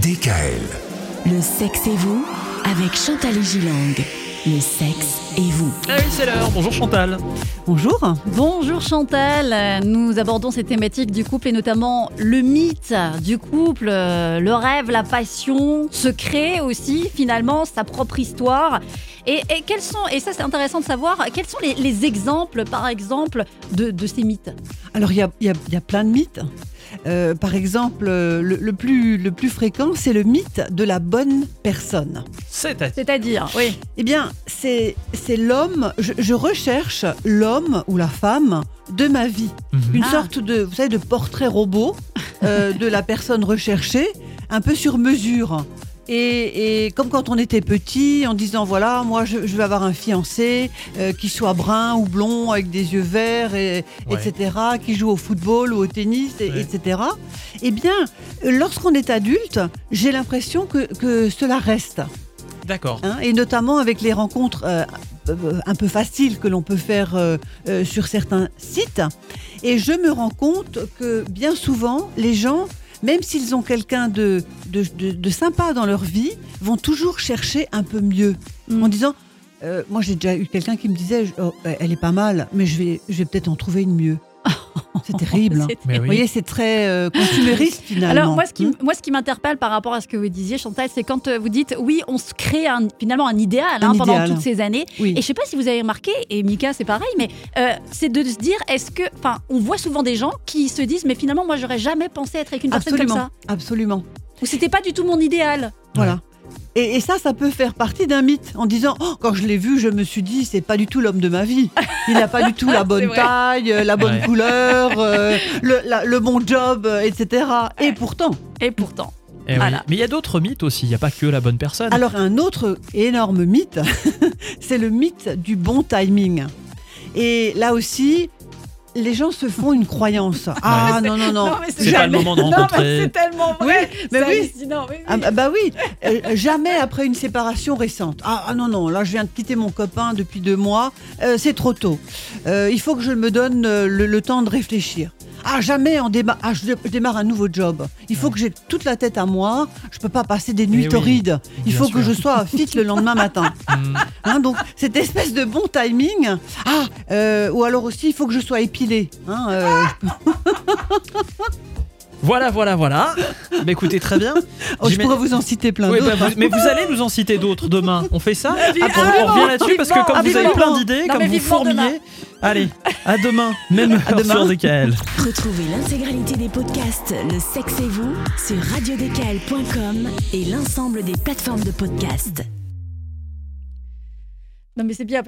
DKL. Le sexe et vous avec Chantal et Gilang. Le sexe et vous. Ah oui, c'est l'heure. Bonjour Chantal. Bonjour. Bonjour Chantal, nous abordons ces thématiques du couple et notamment le mythe du couple, euh, le rêve, la passion, se créer aussi finalement sa propre histoire. Et, et quels sont, et ça c'est intéressant de savoir, quels sont les, les exemples par exemple de, de ces mythes? Alors, il y a, il y a- il y a plein de mythes. Euh, par exemple, euh, le, le plus, le plus fréquent, c'est le mythe de la bonne personne. C'est-à-dire, oui. Eh bien, c'est c'est l'homme, je, je recherche l'homme ou la femme de ma vie. Mhm. Une Ah. sorte de, vous savez, de portrait robot euh, de la personne recherchée, un peu sur mesure. Et, et comme quand on était petit, en disant voilà, moi je, je veux avoir un fiancé euh, qui soit brun ou blond avec des yeux verts, et, Ouais. etc., qui joue au football ou au tennis, et- Ouais. etc. Eh bien, lorsqu'on est adulte, j'ai l'impression que, que cela reste. D'accord. Hein, et notamment avec les rencontres euh, euh, un peu faciles que l'on peut faire euh, sur certains sites. Et je me rends compte que bien souvent, les gens, même s'ils ont quelqu'un de, de, de- de sympa dans leur vie, vont toujours chercher un peu mieux. Mm. En disant, euh, moi j'ai déjà eu quelqu'un qui me disait, Oh, elle est pas mal, mais je vais, je vais peut-être en trouver une mieux. C'est terrible. hein. Vous voyez, c'est très euh, consumériste finalement. Alors moi ce, qui, Hmm moi, ce qui m'interpelle par rapport à ce que vous disiez, Chantal, c'est quand euh, vous dites oui, on se crée un- finalement un idéal hein, pendant idéal. toutes ces années. Oui. Et je sais pas si vous avez remarqué, et Mika c'est pareil, mais euh, c'est de se dire, est-ce que, enfin, on voit souvent des gens qui se disent, mais finalement moi j'aurais jamais pensé être avec une personne comme ça, absolument. ou c'était pas du tout mon idéal. Voilà. Et, et ça, ça peut faire partie d'un mythe en disant Oh, quand je l'ai vu, je me suis dit c'est pas du tout l'homme de ma vie. Il n'a pas du tout la bonne taille, euh, la bonne Ouais. couleur, euh, le, la- le bon job, euh, etc. Et pourtant, Et pourtant, Eh oui. Voilà. Mais il y a d'autres mythes aussi. Il n'y a pas que la bonne personne. alors un autre énorme mythe, c'est le mythe du bon timing. Et là aussi, les gens se font une croyance. Ah non non non. mais C'est pas le moment de Non, mais rencontrer. c'est tellement vrai. mais c'est oui. hallucinant, oui, oui. Ah, bah- bah oui, Euh, jamais après une séparation récente. Ah, ah non, non, là je viens de quitter mon copain depuis deux mois, Euh, c'est trop tôt. Euh, il faut que je me donne le, le temps de réfléchir. Ah, jamais on démarre, ah, je, dé- je démarre un nouveau job. Il faut que j'ai toute la tête à moi, je peux pas passer des nuits oui, torrides. Il faut que je sois fit le lendemain matin. Hmm. Hein, donc cette espèce de bon timing. Ah, euh, ou alors aussi il faut que je sois épilé. Hein, euh, Voilà, voilà, voilà. Bah, écoutez, très bien. oh, je pourrais vous en citer plein Oui, d'autres. bah, vous- mais vous allez nous en citer d'autres demain. On fait ça Vivement, On revient là-dessus parce que comme vous avez plein d'idées, comme mais vous fourmillez. Allez, à demain. Même heure demain. sur DKL. Retrouvez l'intégralité des podcasts Le sexe et vous sur radiodécal.com et l'ensemble des plateformes de podcasts. Non mais c'est bien